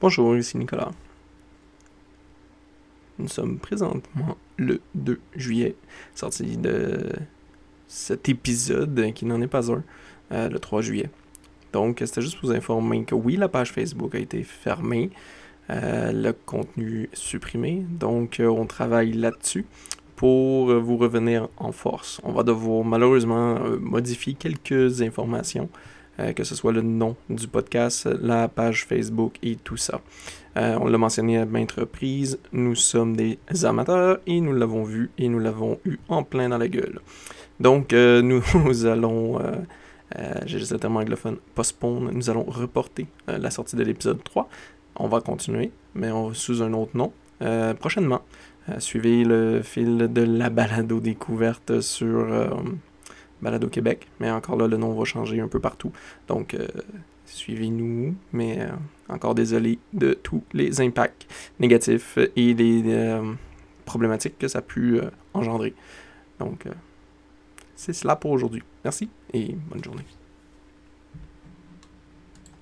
Bonjour, ici Nicolas. Nous sommes présentement le 2 juillet, sorti de cet épisode qui n'en est pas un, euh, le 3 juillet. Donc, c'était juste pour vous informer que oui, la page Facebook a été fermée, euh, le contenu supprimé, donc euh, on travaille là-dessus pour vous revenir en force. On va devoir malheureusement modifier quelques informations que ce soit le nom du podcast, la page Facebook et tout ça. Euh, on l'a mentionné à maintes reprises, nous sommes des amateurs et nous l'avons vu et nous l'avons eu en plein dans la gueule. Donc, euh, nous, allons, j'ai juste le terme anglophone, postpone, nous allons reporter la sortie de l'épisode 3. On va continuer, mais on, sous un autre nom, prochainement. suivez le fil de la balado découverte sur Balado Québec, mais encore là, le nom va changer un peu partout. Donc, euh, suivez-nous, mais euh, encore désolé de tous les impacts négatifs et les euh, problématiques que ça a pu engendrer. Donc, c'est cela pour aujourd'hui. Merci et bonne journée.